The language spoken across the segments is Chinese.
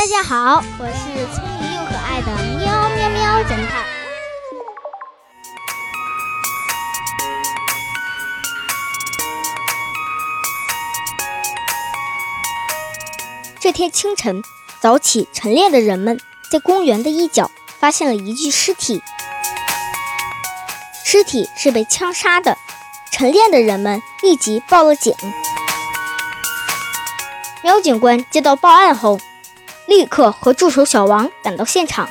大家好，我是聪明又可爱的喵喵喵侦探。这天清晨，早起晨练的人们在公园的一角发现了一具尸体，尸体是被枪杀的。晨练的人们立即报了警。喵警官接到报案后，立刻和助手小王赶到现场。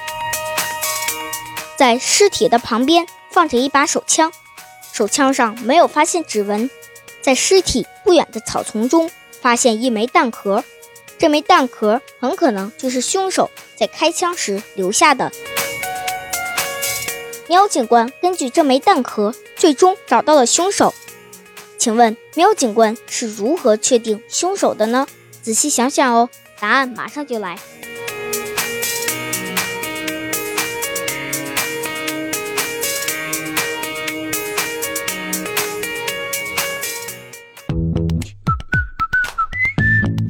在尸体的旁边放着一把手枪，手枪上没有发现指纹。在尸体不远的草丛中发现一枚弹壳，这枚弹壳很可能就是凶手在开枪时留下的。喵警官根据这枚弹壳，最终找到了凶手。请问，喵警官是如何确定凶手的呢？仔细想想哦，答案马上就来。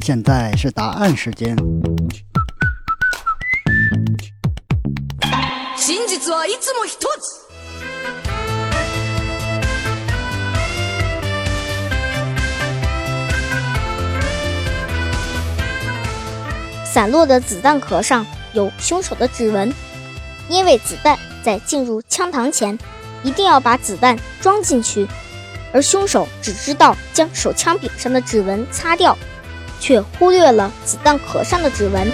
现在是答案时间。真実はいつも一つ。 散落的子弹壳上有凶手的指纹，因为子弹在进入枪膛前一定要把子弹装进去，而凶手只知道将手枪柄上的指纹擦掉，却忽略了子弹壳上的指纹。